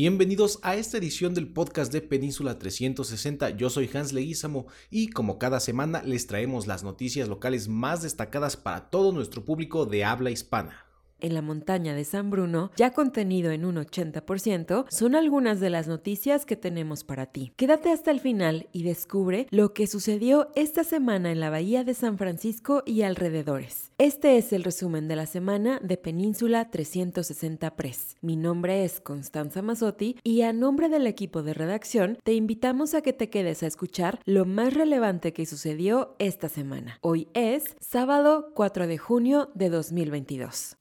Bienvenidos a esta edición del podcast de Península 360. Yo soy Hans Leguizamo y como cada semana les traemos las noticias locales más destacadas para todo nuestro público de habla hispana en la montaña de San Bruno, ya contenido en un 80%, son algunas de las noticias que tenemos para ti. Quédate hasta el final y descubre lo que sucedió esta semana en la bahía de San Francisco y alrededores. Este es el resumen de la semana de Península 360 Press. Mi nombre es Constanza Mazzotti y a nombre del equipo de redacción te invitamos a que te quedes a escuchar lo más relevante que sucedió esta semana. Hoy es sábado 4 de junio de 2022.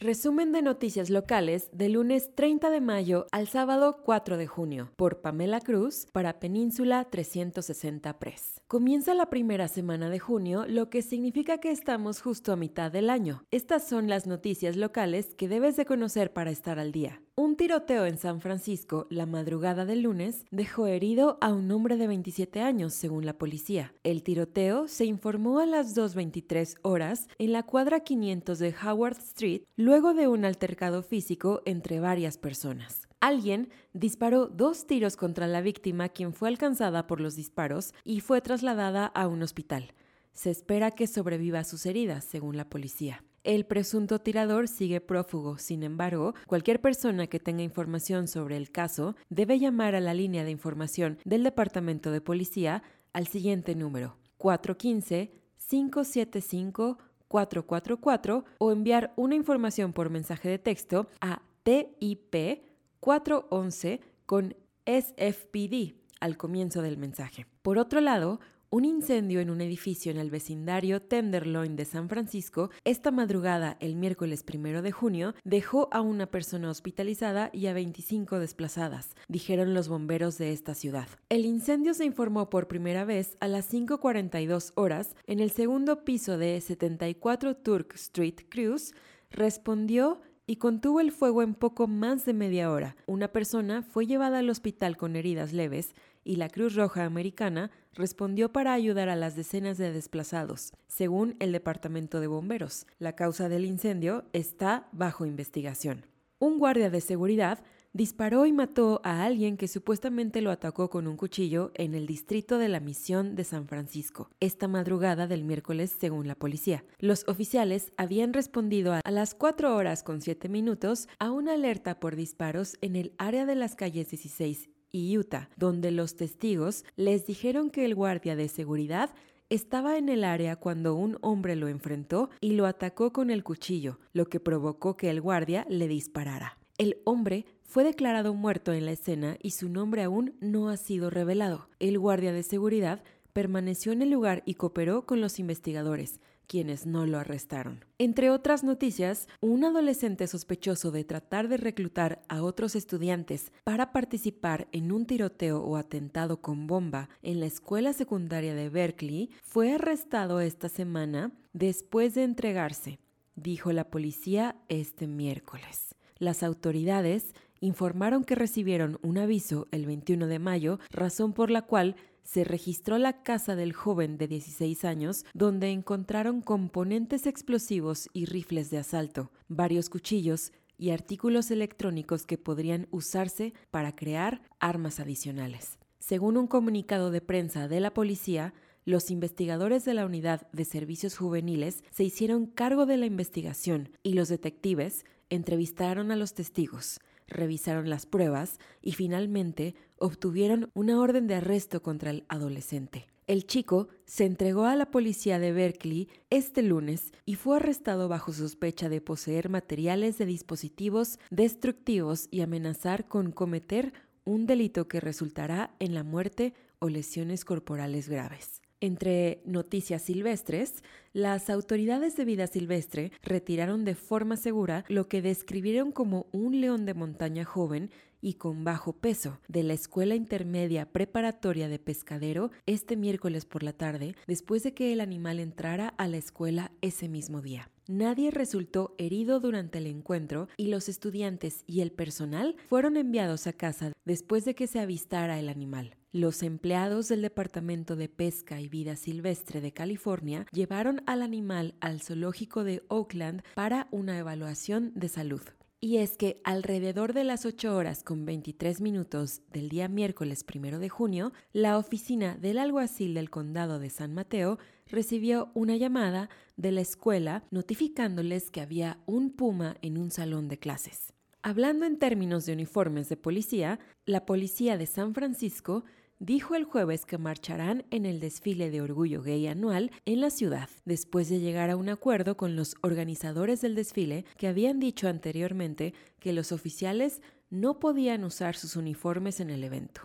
Resumen de noticias locales de lunes 30 de mayo al sábado 4 de junio por Pamela Cruz para Península 360 Press. Comienza la primera semana de junio, lo que significa que estamos justo a mitad del año. Estas son las noticias locales que debes de conocer para estar al día. Un tiroteo en San Francisco la madrugada del lunes dejó herido a un hombre de 27 años, según la policía. El tiroteo se informó a las 2.23 horas en la cuadra 500 de Howard Street, luego de un altercado físico entre varias personas. Alguien disparó dos tiros contra la víctima, quien fue alcanzada por los disparos y fue trasladada a un hospital. Se espera que sobreviva a sus heridas, según la policía. El presunto tirador sigue prófugo, sin embargo, cualquier persona que tenga información sobre el caso debe llamar a la línea de información del Departamento de Policía al siguiente número 415-575-444 o enviar una información por mensaje de texto a TIP 411 con SFPD al comienzo del mensaje. Por otro lado, un incendio en un edificio en el vecindario Tenderloin de San Francisco esta madrugada el miércoles primero de junio dejó a una persona hospitalizada y a 25 desplazadas, dijeron los bomberos de esta ciudad. El incendio se informó por primera vez a las 5.42 horas en el segundo piso de 74 Turk Street Cruise, respondió y contuvo el fuego en poco más de media hora. Una persona fue llevada al hospital con heridas leves y la Cruz Roja Americana respondió para ayudar a las decenas de desplazados, según el Departamento de Bomberos. La causa del incendio está bajo investigación. Un guardia de seguridad disparó y mató a alguien que supuestamente lo atacó con un cuchillo en el distrito de la Misión de San Francisco, esta madrugada del miércoles según la policía. Los oficiales habían respondido a las 4 horas con 7 minutos a una alerta por disparos en el área de las calles 16 y Utah, donde los testigos les dijeron que el guardia de seguridad estaba en el área cuando un hombre lo enfrentó y lo atacó con el cuchillo, lo que provocó que el guardia le disparara. El hombre fue declarado muerto en la escena y su nombre aún no ha sido revelado. El guardia de seguridad permaneció en el lugar y cooperó con los investigadores, quienes no lo arrestaron. Entre otras noticias, un adolescente sospechoso de tratar de reclutar a otros estudiantes para participar en un tiroteo o atentado con bomba en la escuela secundaria de Berkeley fue arrestado esta semana después de entregarse, dijo la policía este miércoles. Las autoridades informaron que recibieron un aviso el 21 de mayo, razón por la cual se registró la casa del joven de 16 años, donde encontraron componentes explosivos y rifles de asalto, varios cuchillos y artículos electrónicos que podrían usarse para crear armas adicionales. Según un comunicado de prensa de la policía, los investigadores de la Unidad de Servicios Juveniles se hicieron cargo de la investigación y los detectives entrevistaron a los testigos revisaron las pruebas y finalmente obtuvieron una orden de arresto contra el adolescente. El chico se entregó a la policía de Berkeley este lunes y fue arrestado bajo sospecha de poseer materiales de dispositivos destructivos y amenazar con cometer un delito que resultará en la muerte o lesiones corporales graves. Entre noticias silvestres, las autoridades de vida silvestre retiraron de forma segura lo que describieron como un león de montaña joven y con bajo peso de la Escuela Intermedia Preparatoria de Pescadero este miércoles por la tarde, después de que el animal entrara a la escuela ese mismo día. Nadie resultó herido durante el encuentro y los estudiantes y el personal fueron enviados a casa después de que se avistara el animal. Los empleados del Departamento de Pesca y Vida Silvestre de California llevaron al animal al zoológico de Oakland para una evaluación de salud. Y es que alrededor de las 8 horas con 23 minutos del día miércoles primero de junio, la oficina del alguacil del condado de San Mateo recibió una llamada de la escuela notificándoles que había un puma en un salón de clases. Hablando en términos de uniformes de policía, la policía de San Francisco dijo el jueves que marcharán en el desfile de orgullo gay anual en la ciudad, después de llegar a un acuerdo con los organizadores del desfile que habían dicho anteriormente que los oficiales no podían usar sus uniformes en el evento.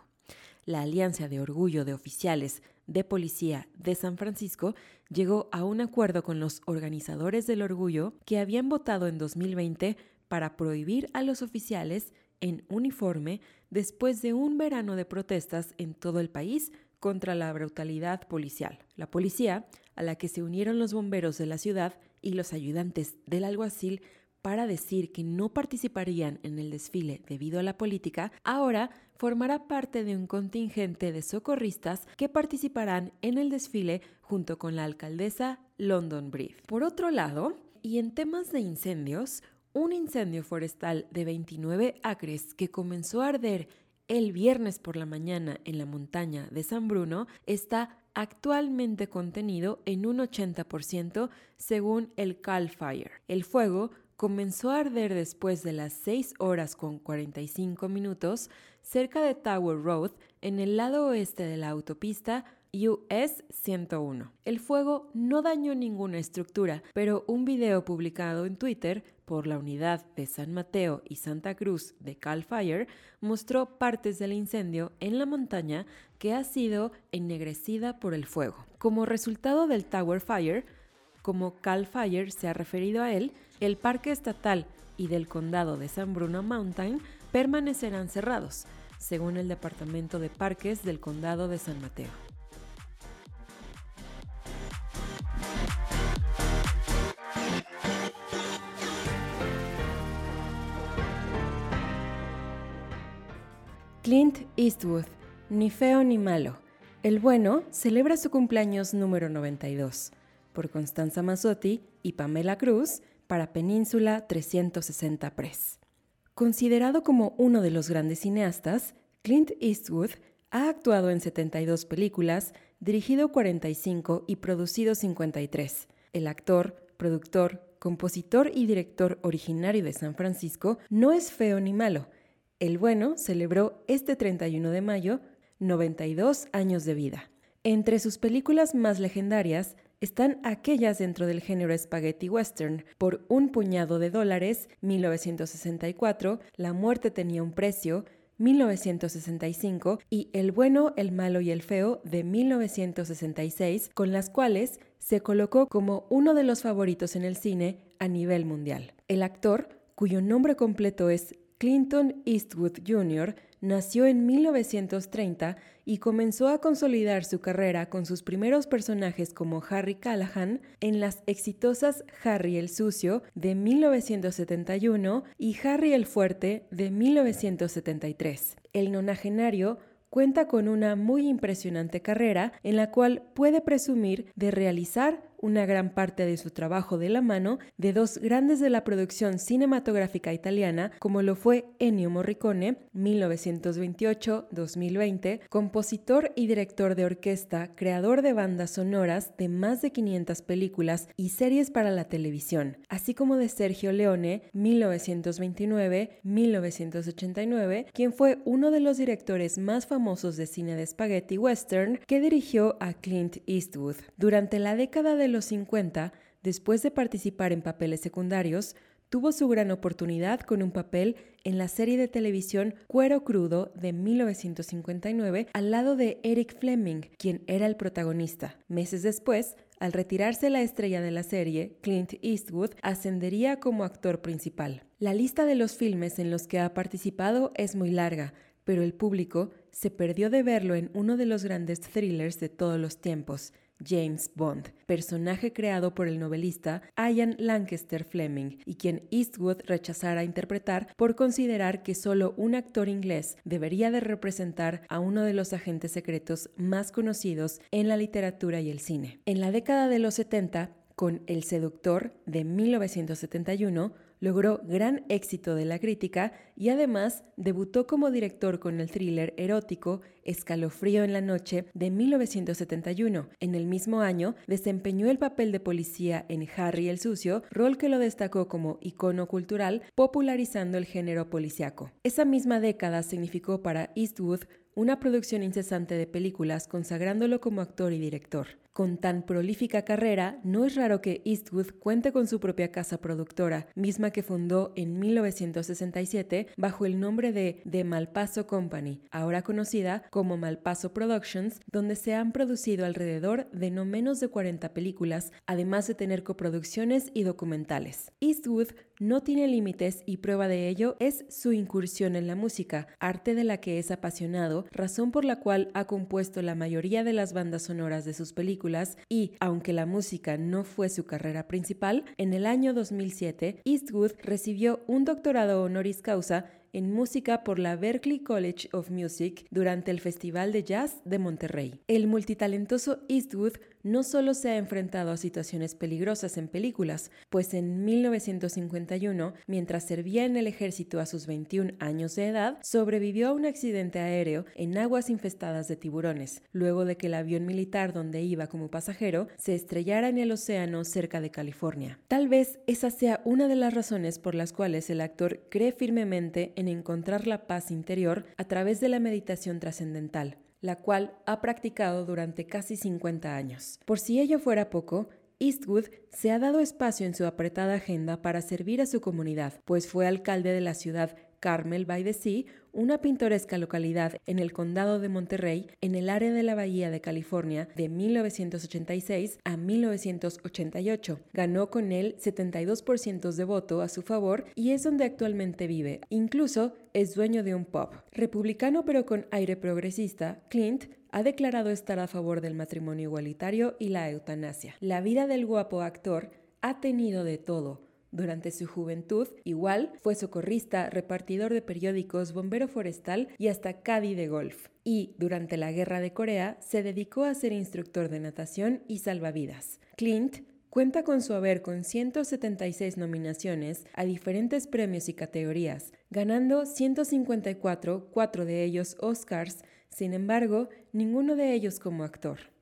La Alianza de Orgullo de Oficiales de Policía de San Francisco llegó a un acuerdo con los organizadores del orgullo que habían votado en 2020 para prohibir a los oficiales en uniforme después de un verano de protestas en todo el país contra la brutalidad policial. La policía, a la que se unieron los bomberos de la ciudad y los ayudantes del alguacil para decir que no participarían en el desfile debido a la política, ahora formará parte de un contingente de socorristas que participarán en el desfile junto con la alcaldesa London Breed. Por otro lado, y en temas de incendios, un incendio forestal de 29 acres que comenzó a arder el viernes por la mañana en la montaña de San Bruno está actualmente contenido en un 80% según el Cal Fire. El fuego comenzó a arder después de las 6 horas con 45 minutos cerca de Tower Road en el lado oeste de la autopista US 101. El fuego no dañó ninguna estructura, pero un video publicado en Twitter por la unidad de San Mateo y Santa Cruz de Cal Fire mostró partes del incendio en la montaña que ha sido ennegrecida por el fuego. Como resultado del Tower Fire, como Cal Fire se ha referido a él, el parque estatal y del condado de San Bruno Mountain permanecerán cerrados, según el Departamento de Parques del condado de San Mateo. Clint Eastwood, ni feo ni malo. El bueno celebra su cumpleaños número 92 por Constanza Mazzotti y Pamela Cruz para Península 360 Press. Considerado como uno de los grandes cineastas, Clint Eastwood ha actuado en 72 películas, dirigido 45 y producido 53. El actor, productor, compositor y director originario de San Francisco no es feo ni malo, el Bueno celebró este 31 de mayo 92 años de vida. Entre sus películas más legendarias están aquellas dentro del género spaghetti western, por un puñado de dólares, 1964, La muerte tenía un precio, 1965 y El bueno, el malo y el feo de 1966, con las cuales se colocó como uno de los favoritos en el cine a nivel mundial. El actor, cuyo nombre completo es Clinton Eastwood Jr. nació en 1930 y comenzó a consolidar su carrera con sus primeros personajes como Harry Callahan en las exitosas Harry el Sucio de 1971 y Harry el Fuerte de 1973. El nonagenario cuenta con una muy impresionante carrera en la cual puede presumir de realizar una gran parte de su trabajo de la mano de dos grandes de la producción cinematográfica italiana, como lo fue Ennio Morricone, 1928-2020, compositor y director de orquesta, creador de bandas sonoras de más de 500 películas y series para la televisión, así como de Sergio Leone, 1929-1989, quien fue uno de los directores más famosos de cine de spaghetti western que dirigió a Clint Eastwood. Durante la década de los 50, después de participar en papeles secundarios, tuvo su gran oportunidad con un papel en la serie de televisión Cuero Crudo de 1959 al lado de Eric Fleming, quien era el protagonista. Meses después, al retirarse la estrella de la serie, Clint Eastwood ascendería como actor principal. La lista de los filmes en los que ha participado es muy larga, pero el público se perdió de verlo en uno de los grandes thrillers de todos los tiempos, James Bond, personaje creado por el novelista Ian Lancaster Fleming y quien Eastwood rechazara interpretar por considerar que solo un actor inglés debería de representar a uno de los agentes secretos más conocidos en la literatura y el cine. En la década de los 70, con El seductor de 1971, logró gran éxito de la crítica y además debutó como director con el thriller erótico Escalofrío en la Noche de 1971. En el mismo año desempeñó el papel de policía en Harry el Sucio, rol que lo destacó como icono cultural, popularizando el género policiaco. Esa misma década significó para Eastwood una producción incesante de películas consagrándolo como actor y director. Con tan prolífica carrera, no es raro que Eastwood cuente con su propia casa productora, misma que fundó en 1967 bajo el nombre de The Malpaso Company, ahora conocida como Malpaso Productions, donde se han producido alrededor de no menos de 40 películas, además de tener coproducciones y documentales. Eastwood no tiene límites y prueba de ello es su incursión en la música, arte de la que es apasionado, razón por la cual ha compuesto la mayoría de las bandas sonoras de sus películas y, aunque la música no fue su carrera principal, en el año 2007 Eastwood recibió un doctorado honoris causa en música por la Berklee College of Music durante el Festival de Jazz de Monterrey. El multitalentoso Eastwood no solo se ha enfrentado a situaciones peligrosas en películas, pues en 1951, mientras servía en el ejército a sus 21 años de edad, sobrevivió a un accidente aéreo en aguas infestadas de tiburones, luego de que el avión militar donde iba como pasajero se estrellara en el océano cerca de California. Tal vez esa sea una de las razones por las cuales el actor cree firmemente en encontrar la paz interior a través de la meditación trascendental, la cual ha practicado durante casi 50 años. Por si ello fuera poco, Eastwood se ha dado espacio en su apretada agenda para servir a su comunidad, pues fue alcalde de la ciudad Carmel by the Sea, una pintoresca localidad en el condado de Monterrey, en el área de la Bahía de California, de 1986 a 1988. Ganó con él 72% de voto a su favor y es donde actualmente vive. Incluso es dueño de un pub. Republicano pero con aire progresista, Clint ha declarado estar a favor del matrimonio igualitario y la eutanasia. La vida del guapo actor ha tenido de todo durante su juventud, igual, fue socorrista, repartidor de periódicos, bombero forestal y hasta caddy de golf. Y, durante la Guerra de Corea, se dedicó a ser instructor de natación y salvavidas. Clint cuenta con su haber con 176 nominaciones a diferentes premios y categorías, ganando 154, cuatro de ellos Oscars, sin embargo, ninguno de ellos como actor.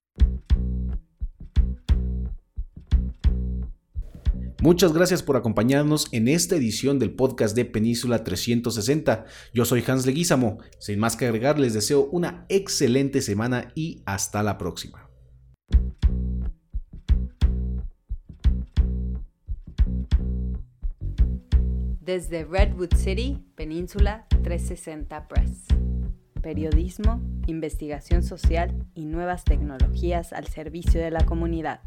Muchas gracias por acompañarnos en esta edición del podcast de Península 360. Yo soy Hans Leguízamo. Sin más que agregar, les deseo una excelente semana y hasta la próxima. Desde Redwood City, Península 360 Press. Periodismo, investigación social y nuevas tecnologías al servicio de la comunidad.